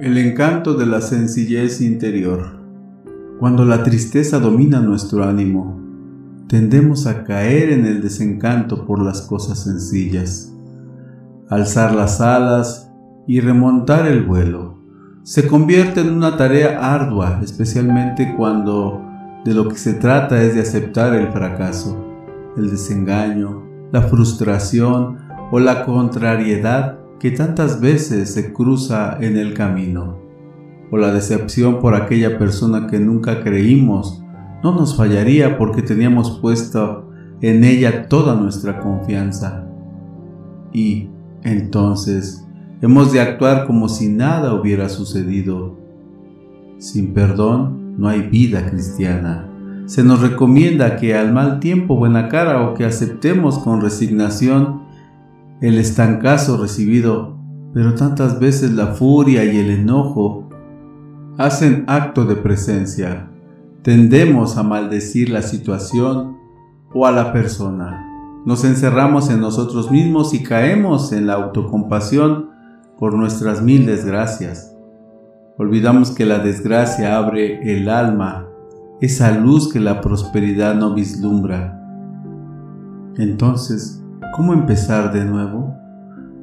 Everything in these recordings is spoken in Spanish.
El encanto de la sencillez interior. Cuando la tristeza domina nuestro ánimo, tendemos a caer en el desencanto por las cosas sencillas. Alzar las alas y remontar el vuelo se convierte en una tarea ardua, especialmente cuando de lo que se trata es de aceptar el fracaso, el desengaño, la frustración o la contrariedad que tantas veces se cruza en el camino, o la decepción por aquella persona que nunca creímos, no nos fallaría porque teníamos puesto en ella toda nuestra confianza. Y entonces hemos de actuar como si nada hubiera sucedido. Sin perdón no hay vida cristiana. Se nos recomienda que al mal tiempo buena cara o que aceptemos con resignación el estancazo recibido, pero tantas veces la furia y el enojo hacen acto de presencia. Tendemos a maldecir la situación o a la persona. Nos encerramos en nosotros mismos y caemos en la autocompasión por nuestras mil desgracias. Olvidamos que la desgracia abre el alma, esa luz que la prosperidad no vislumbra. Entonces, ¿Cómo empezar de nuevo?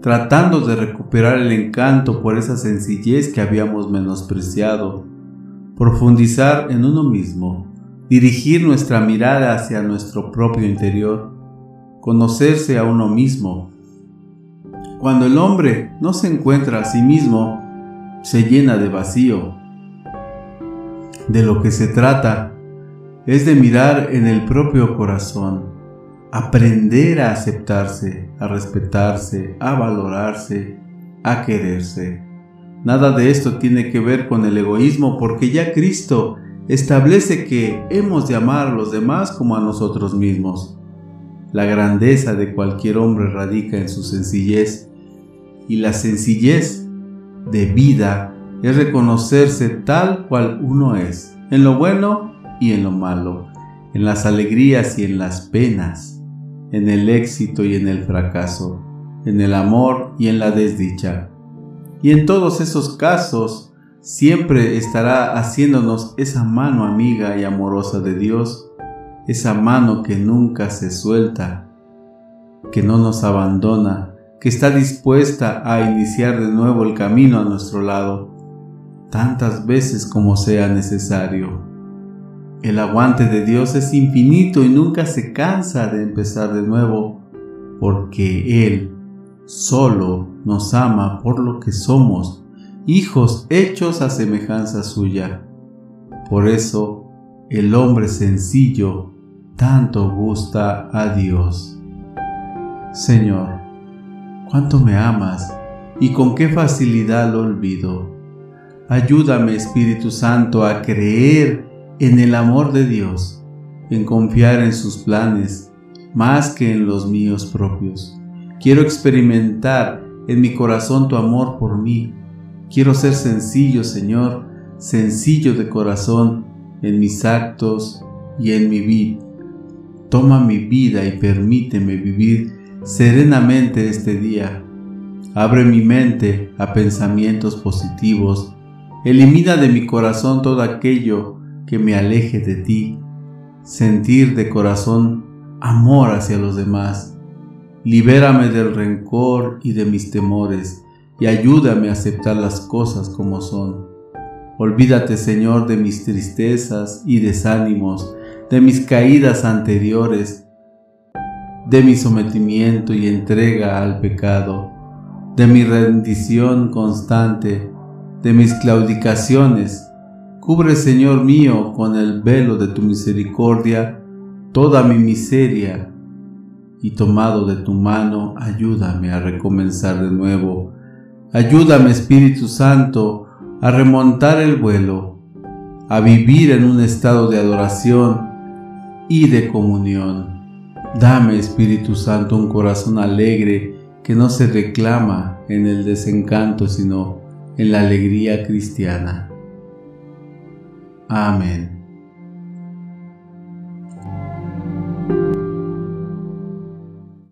Tratando de recuperar el encanto por esa sencillez que habíamos menospreciado, profundizar en uno mismo, dirigir nuestra mirada hacia nuestro propio interior, conocerse a uno mismo. Cuando el hombre no se encuentra a sí mismo, se llena de vacío. De lo que se trata es de mirar en el propio corazón aprender a aceptarse, a respetarse, a valorarse, a quererse. Nada de esto tiene que ver con el egoísmo porque ya Cristo establece que hemos de amar a los demás como a nosotros mismos. La grandeza de cualquier hombre radica en su sencillez y la sencillez de vida es reconocerse tal cual uno es, en lo bueno y en lo malo, en las alegrías y en las penas en el éxito y en el fracaso, en el amor y en la desdicha. Y en todos esos casos siempre estará haciéndonos esa mano amiga y amorosa de Dios, esa mano que nunca se suelta, que no nos abandona, que está dispuesta a iniciar de nuevo el camino a nuestro lado, tantas veces como sea necesario. El aguante de Dios es infinito y nunca se cansa de empezar de nuevo, porque Él solo nos ama por lo que somos, hijos hechos a semejanza suya. Por eso el hombre sencillo tanto gusta a Dios. Señor, cuánto me amas y con qué facilidad lo olvido. Ayúdame, Espíritu Santo, a creer en el amor de Dios, en confiar en sus planes más que en los míos propios. Quiero experimentar en mi corazón tu amor por mí. Quiero ser sencillo, Señor, sencillo de corazón en mis actos y en mi vida. Toma mi vida y permíteme vivir serenamente este día. Abre mi mente a pensamientos positivos. Elimina de mi corazón todo aquello que me aleje de ti, sentir de corazón amor hacia los demás. Libérame del rencor y de mis temores y ayúdame a aceptar las cosas como son. Olvídate, Señor, de mis tristezas y desánimos, de mis caídas anteriores, de mi sometimiento y entrega al pecado, de mi rendición constante, de mis claudicaciones Cubre, Señor mío, con el velo de tu misericordia toda mi miseria y tomado de tu mano, ayúdame a recomenzar de nuevo. Ayúdame, Espíritu Santo, a remontar el vuelo, a vivir en un estado de adoración y de comunión. Dame, Espíritu Santo, un corazón alegre que no se reclama en el desencanto, sino en la alegría cristiana. Amen.